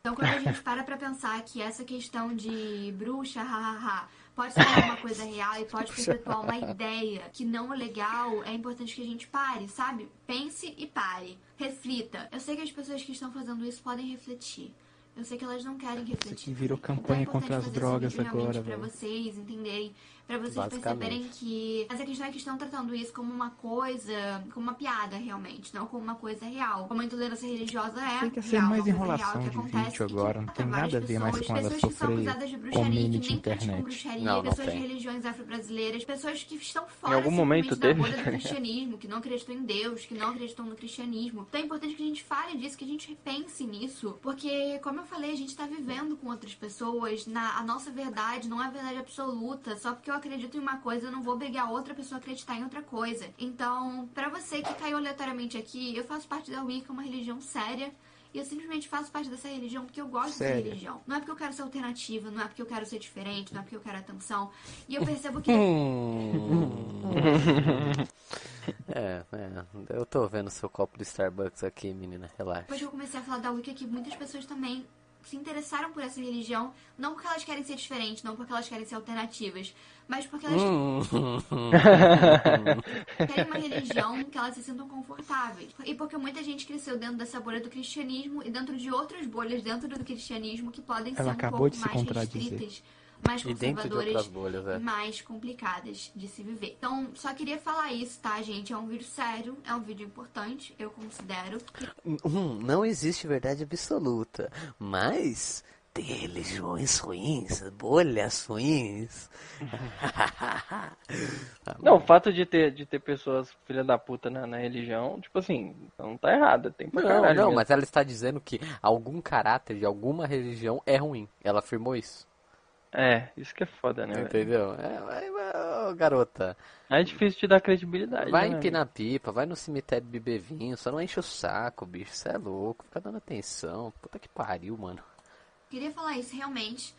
Então, quando a gente para pra pensar que essa questão de bruxa, hahaha, pode ser uma coisa real e pode perpetuar uma ideia que não é legal, é importante que a gente pare, sabe? Pense e pare. Reflita. Eu sei que as pessoas que estão fazendo isso podem refletir. Eu sei que elas não querem refletir. aqui virou Então, é campanha contra as drogas agora, velho. vocês entenderem, pra vocês perceberem que essa questão é que estão tratando isso como uma coisa, como uma piada realmente, não como uma coisa real. Como a intolerância religiosa é Tem que ser real, mais enrolação real que de acontece vídeo agora, não tem nada a ver mais pessoas, com ela pessoas que são sofrer acusadas de bruxaria, community que nem praticam internet. bruxaria, Não, não pessoas tem. de religiões afro-brasileiras, pessoas que estão fora Em algum momento da teve, bolha do cristianismo, que não acreditam em Deus, que não acreditam no cristianismo. Então é importante que a gente fale disso, que a gente pense nisso, porque, como eu falei, a gente tá vivendo com outras pessoas, na, a nossa verdade não é a verdade absoluta, só porque eu acredito em uma coisa, eu não vou obrigar outra pessoa a acreditar em outra coisa. Então, pra você que caiu aleatoriamente aqui, eu faço parte da Wicca, uma religião séria, e eu simplesmente faço parte dessa religião porque eu gosto dessa Séria. religião. Não é porque eu quero ser alternativa, não é porque eu quero ser diferente, não é porque eu quero atenção. E eu percebo que é, é, eu tô vendo seu copo de Starbucks aqui, menina, relaxa. Depois que eu comecei a falar da Wicca, que muitas pessoas também se interessaram por essa religião, não porque elas querem ser diferentes, não porque elas querem ser alternativas, mas porque elas querem uma religião que elas se sintam confortáveis. E porque muita gente cresceu dentro dessa bolha do cristianismo e dentro de outras bolhas dentro do cristianismo que podem Ela ser um acabou pouco de se mais restritas, mais de conservadoras outras bolhas, é. mais complicadas de se viver. Então, só queria falar isso, tá, gente? É um vídeo sério, é um vídeo importante, eu considero. Hum, não existe verdade absoluta, mas tem religiões ruins, bolhas ruins. Não, o fato de ter, de ter pessoas filha da puta na, na religião, tipo assim, não tá errado, tem pra Não, não, mesmo. mas ela está dizendo que algum caráter de alguma religião é ruim. Ela afirmou isso. É, isso que é foda, né? Entendeu? É, vai, vai, ô, garota, É difícil de dar credibilidade. vai né, empinar pipa, vai no cemitério beber vinho, só não enche o saco, bicho. Você é louco, fica dando atenção. Puta que pariu, mano. Queria falar isso realmente.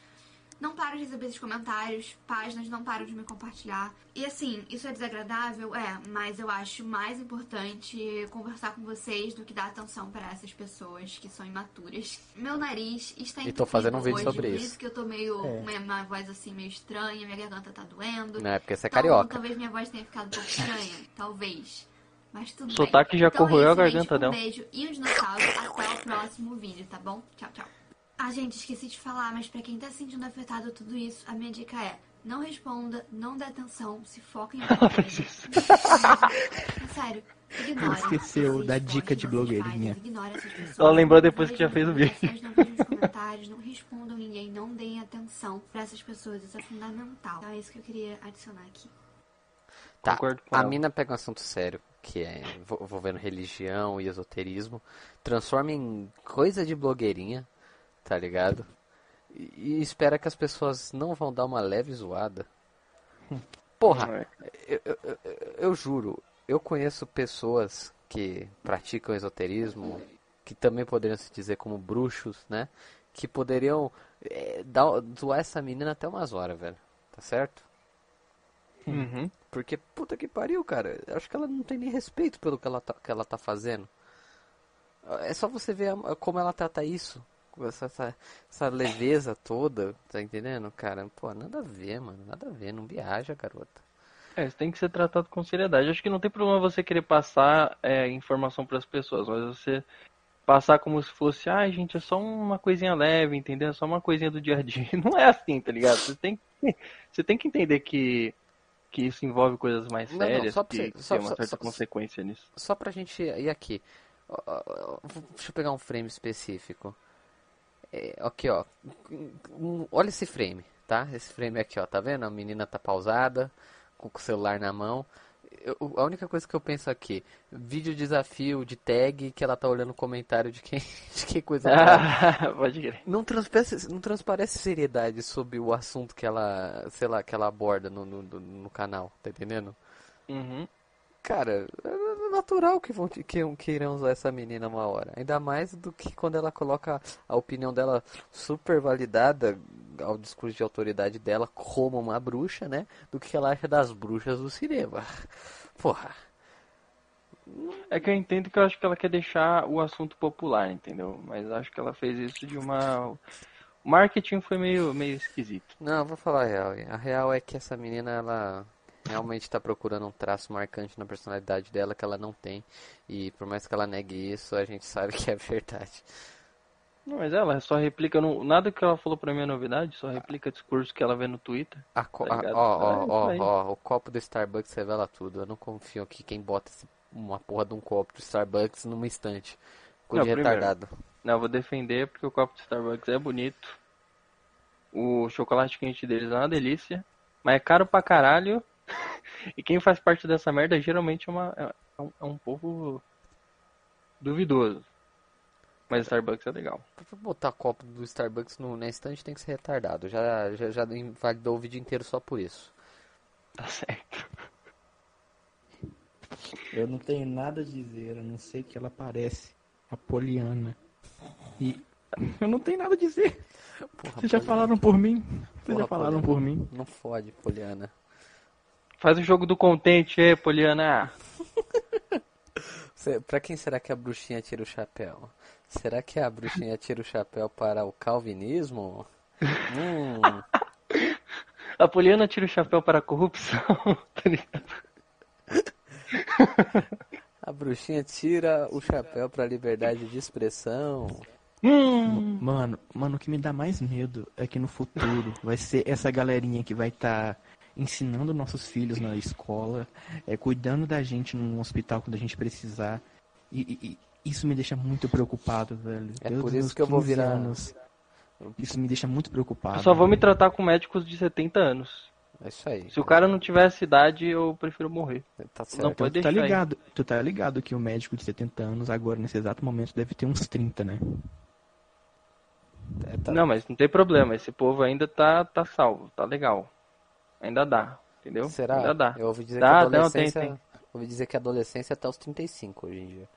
Não paro de receber esses comentários, páginas não param de me compartilhar. E assim, isso é desagradável? É, mas eu acho mais importante conversar com vocês do que dar atenção para essas pessoas que são imaturas. Meu nariz está E tô fazendo um vídeo hoje, sobre por isso. isso que eu tô meio É. com uma, uma voz assim meio estranha, minha garganta tá doendo. Não é porque você é Então, carioca. talvez minha voz tenha ficado um pouco estranha, talvez. Mas tudo O sotaque bem. já então, corroeu é a isso, gente. garganta um dela. beijo e um dinossauro. Até o próximo vídeo, tá bom? Tchau, tchau. Ah, gente, esqueci de falar, mas pra quem tá se sentindo afetado tudo isso, a minha dica é não responda, não dê atenção, se foca em. Sério, ignora. Esqueceu esses da dica de blogueirinha. páginas, Ignora essas pessoas. Ela lembrou Não depois que já fez o vídeo. Não vejam os comentários, não respondam ninguém, não deem atenção pra essas pessoas. Isso é fundamental. Então é isso que eu queria adicionar aqui. Tá, a ela. mina pega um assunto sério, que é envol- envolvendo religião e esoterismo, transforma em coisa de blogueirinha, tá ligado? E, e espera que as pessoas não vão dar uma leve zoada. Porra, eu, eu- eu- eu juro, eu conheço pessoas que praticam esoterismo que também poderiam se dizer como bruxos, né? Que poderiam é, dar, zoar essa menina até umas horas, velho. Tá certo? Uhum. Porque, puta que pariu, cara. Eu acho que ela não tem nem respeito pelo que ela tá, que ela tá fazendo. É só você ver a- como ela trata isso. Essa, essa, essa leveza toda, tá entendendo, cara? Pô, nada a ver, mano. Nada a ver. Não viaja, garota. É, isso tem que ser tratado com seriedade. Acho que não tem problema você querer passar é, informação para as pessoas, mas você passar como se fosse, ah, gente, é só uma coisinha leve, entendeu? É só uma coisinha do dia a dia. Não é assim, tá ligado? Você tem que, você tem que entender que, que isso envolve coisas mais Não, não, sérias, só pra que, você- só- tem uma só- certa só- consequência nisso. Só pra gente ir aqui. Deixa eu pegar um frame específico. É, aqui, ó. Olha esse frame, tá? Esse frame aqui, ó. Tá vendo? A menina tá pausada, com o celular na mão. Eu- a única coisa que eu penso aqui, vídeo desafio de tag que ela tá olhando o comentário de quem, de quem coisa tá. Pode crer. Não transparece, não transparece seriedade sobre o assunto que ela, sei lá, que ela aborda no, no, no- canal, tá entendendo? Uhum. Cara, natural que, vão, que, que irão usar essa menina uma hora. Ainda mais do que quando ela coloca a opinião dela super validada ao discurso de autoridade dela como uma bruxa, né? Do que ela acha das bruxas do cinema. Porra. É que eu entendo que eu acho que ela quer deixar o assunto popular, entendeu? Mas acho que ela fez isso de uma. O marketing foi meio, meio esquisito. Não, vou falar a real. A real é que essa menina, ela realmente tá procurando um traço marcante na personalidade dela que ela não tem. E por mais que ela negue isso, a gente sabe que é verdade. Não, mas ela só replica. Não, nada que ela falou pra mim é novidade, só replica discurso que ela vê no Twitter. A co- Tá ó, ó, É ó, ó, o copo do Starbucks revela tudo. Eu não confio que quem bota uma porra de um copo do Starbucks numa estante. Ficou de primeiro. retardado. Não, eu vou defender porque o copo de Starbucks é bonito. O chocolate quente deles é uma delícia. Mas é caro pra caralho. e quem faz parte dessa merda geralmente é, uma, é, um, é um povo duvidoso. Mas Starbucks é legal. Pra botar copo do Starbucks no, na estante tem que ser retardado. Já, já, já invalidou o vídeo inteiro só por isso. Tá certo. Eu não tenho nada a dizer, a não ser que ela parece a Poliana. E eu não tenho nada a dizer. Porra, Vocês já Poliana. falaram por mim? Vocês Porra, já falaram Poliana. por mim? Não fode, Poliana. Faz o jogo do contente aí, Poliana. Pra quem será que a bruxinha tira o chapéu? Será que a bruxinha tira o chapéu para o calvinismo? Hum, A Poliana tira o chapéu para a corrupção. tá ligado? a bruxinha tira o chapéu para a liberdade de expressão. Hum. Mano, mano, o que me dá mais medo é que no futuro vai ser essa galerinha que vai estar ensinando nossos filhos na escola, é, cuidando da gente num hospital quando a gente precisar. E, e- e isso me deixa muito preocupado, velho. É Desde por isso que eu vou 15 virar- anos, isso me deixa muito preocupado. Eu só vou me velho. tratar com médicos de 70 anos. É isso aí. Se o cara não tivesse idade, eu prefiro morrer. Tá Não certo. pode Tu tá deixar aí. ligado, tu tá ligado que o médico de 70 anos agora nesse exato momento deve ter uns 30, né? É, tá- Não, mas não tem problema. Esse povo ainda tá, tá salvo, tá legal. Ainda dá, entendeu? Será? Ainda dá. Eu ouvi dizer Dá, que a não, tem, adolescência. tem. Ouvi dizer que a adolescência é até os 35 hoje em dia.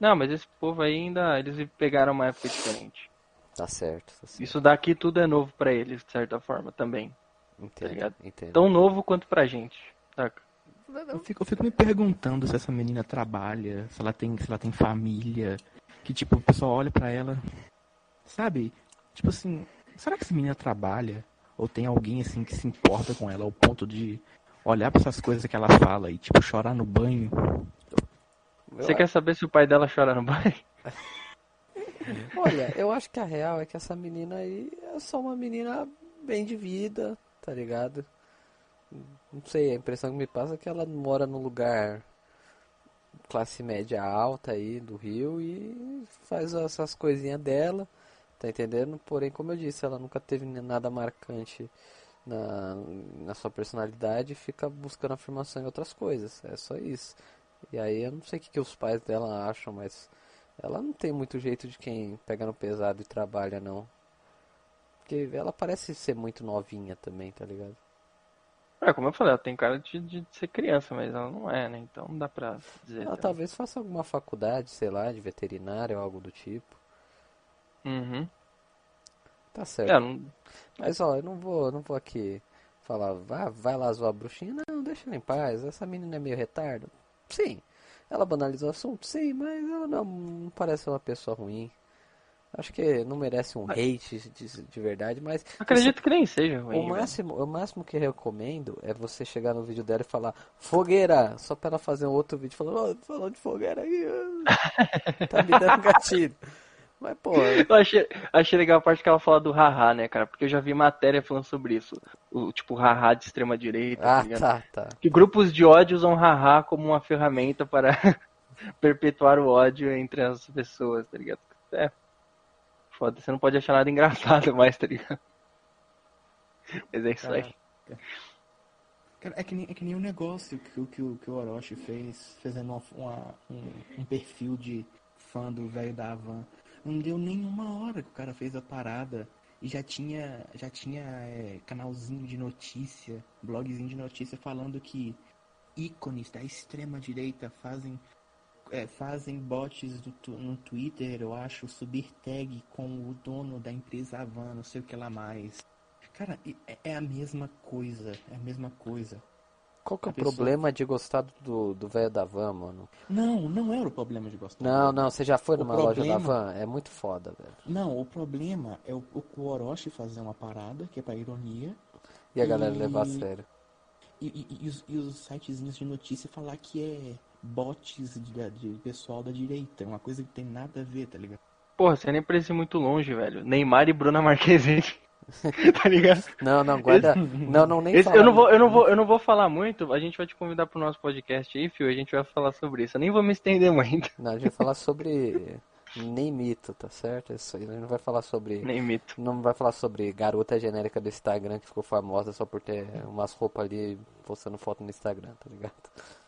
Não, mas esse povo aí ainda, eles pegaram uma época diferente. Tá certo, tá certo. Isso daqui tudo é novo pra eles, de certa forma, também. Entendo, ligado? entendo. Tão novo quanto pra gente, saca? Eu fico, eu fico me perguntando se essa menina trabalha, se ela tem, se ela tem família, que tipo, o pessoal olha pra ela, sabe? Tipo assim, será que essa menina trabalha? Ou tem alguém assim que se importa com ela ao ponto de olhar pra essas coisas que ela fala e tipo chorar no banho? Você quer saber se o pai dela chora no banho? Olha, eu acho que a real é que essa menina aí é só uma menina bem de vida, tá ligado? Não sei, a impressão que me passa é que ela mora num lugar classe média alta aí do Rio e faz essas coisinhas dela, tá entendendo? Porém, como eu disse, ela nunca teve nada marcante na, na sua personalidade e fica buscando afirmação em outras coisas, é só isso. E aí eu não sei o que, que os pais dela acham, mas ela não tem muito jeito de quem pega no pesado e trabalha, não. Porque ela parece ser muito novinha também, tá ligado? É, como eu falei, ela tem cara de, de ser criança, mas ela não é, né? Então não dá pra dizer. Ela também. talvez faça alguma faculdade, sei lá, de veterinária ou algo do tipo. Uhum. Tá certo. É, não... Mas ó, eu não vou, não vou aqui falar, vai, vai lá zoar a bruxinha. Não, deixa ela em paz. Essa menina é meio retardo. Sim. Ela banalizou o assunto, sim, mas ela não, não parece uma pessoa ruim. Acho que não merece um hate de, de verdade, mas acredito que nem seja ruim. o velho. máximo, o máximo que recomendo é você chegar no vídeo dela e falar fogueira, só pra ela fazer um outro vídeo falando, ó, falando de fogueira ó. tá me dando gatilho. Mas pô, Eu achei, achei legal a parte que ela fala do haha, né, cara? Porque eu já vi matéria falando sobre isso. O tipo haha de extrema direita, tá ah, ligado? tá, tá. Que grupos de ódio usam haha como uma ferramenta para perpetuar o ódio entre as pessoas, tá ligado? É. Foda, você não pode achar nada engraçado mais, tá ligado? Mas é isso aí. Cara, é que nem, é que nem o negócio que, o- que, o- que o Orochi fez, fazendo uma, uma- um, um perfil de fã do velho da Havan. Não deu nenhuma hora que o cara fez a parada e já tinha, já tinha é, canalzinho de notícia, blogzinho de notícia falando que ícones da extrema direita fazem é, fazem bots do no Twitter, eu acho, subir tag com o dono da empresa Havan, não sei o que lá mais. Cara, é- é a mesma coisa, é a mesma coisa. Qual que é o pessoa- problema de gostar do, do velho da van, mano? Não, não era o problema de gostar. Não, não, você já foi O numa loja da problema- van? É muito foda, velho. Não, o problema é o, o Orochi fazer uma parada, que é pra ironia, E a galera E- levar a sério. e, e- e os, e os sitezinhos de notícia falar que é bots de, de pessoal da direita, uma coisa que tem nada a ver, tá ligado? Porra, você nem precisa ir muito longe, velho. Neymar e Bruna Marquezine. tá ligado? Não, não, guarda. Não, não, nem Esse- fala eu, não vou, eu, não vou, eu não vou falar muito, a gente vai te convidar pro nosso podcast aí, Fio, a gente vai falar sobre isso. Eu nem vou me estender muito. Não, a gente vai falar sobre. Nem mito, tá certo? Isso aí. A gente não vai falar sobre. Nem mito. Não vai falar sobre garota genérica do Instagram que ficou famosa só por ter umas roupas ali postando foto no Instagram, tá ligado?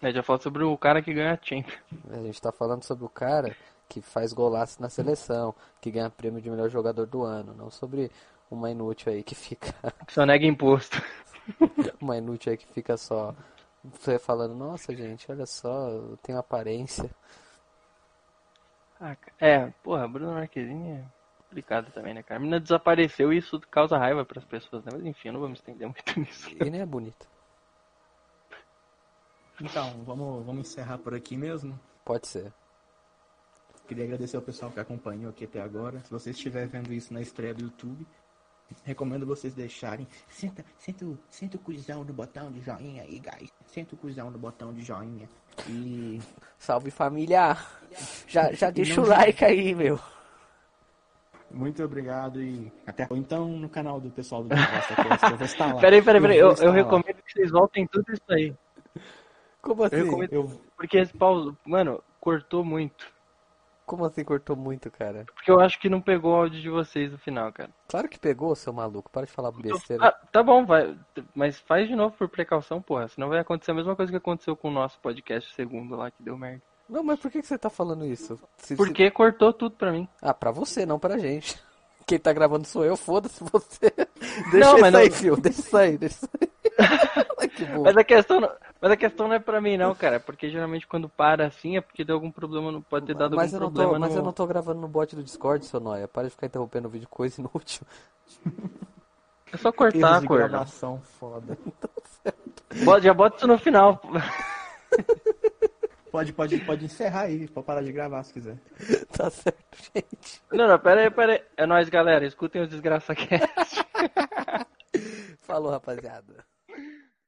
A gente já fala sobre o cara que ganha a. A gente tá falando sobre o cara que faz golaço na seleção, que ganha prêmio de melhor jogador do ano, não sobre uma inútil aí que fica. que Só nega imposto. Uma inútil aí que fica só você falando, nossa gente, olha só, eu tenho aparência. Ah, é, porra, Bruna Marquezine é complicado também, né, cara? A menina desapareceu e isso causa raiva pras pessoas, né? Mas enfim, eu não vou me estender muito nisso. E nem é bonita. Então, vamos, vamos encerrar por aqui mesmo. Pode ser. Queria agradecer ao pessoal que acompanhou aqui até agora. Se você estiver vendo isso na estreia do YouTube, recomendo vocês deixarem. Senta, senta, o- senta o cuzão no botão de joinha aí, guys. Senta o cuzão no botão de joinha. E Salve família! Já, já deixa o like aí, meu. muito obrigado e até. Ou então no canal do pessoal do Negócio eu vou estar lá. Peraí, peraí, peraí, eu, eu lá. recomendo que vocês voltem tudo isso aí. Como assim? Eu recomendo- Eu, Porque esse pausa, mano, cortou muito. Como assim cortou muito, cara? Porque eu acho que não pegou o áudio de vocês no final, cara. Claro que pegou, seu maluco. Para de falar Ah, besteira. tá bom, vai. Mas faz de novo por precaução, porra. Senão vai acontecer a mesma coisa que aconteceu com o nosso podcast segundo lá, que deu merda. Não, mas por que que você tá falando isso? Se- se- Porque cortou tudo pra mim. Ah, pra você, não pra gente. Quem tá gravando sou eu, foda-se você. Deixa Não, isso aí, não- fio. Deixa isso aí, deixa isso aí. Ai, que burro. Mas a questão não, mas a questão não é pra mim, não, cara. Porque geralmente quando para assim é porque deu algum problema, no- pode ter dado Mas eu, algum não tô, problema mas no... eu não tô gravando no bot do Discord, seu Noia. Para de ficar interrompendo o vídeo, coisa inútil. É só cortar, de corno. gravação foda. Bota- Já bota isso no final. Pode, pode, pode encerrar aí, pode parar de gravar se quiser. Tá certo, gente. Não, não, pera aí, pera aí. É nóis, galera. Escutem os desgraçados. Falou, rapaziada.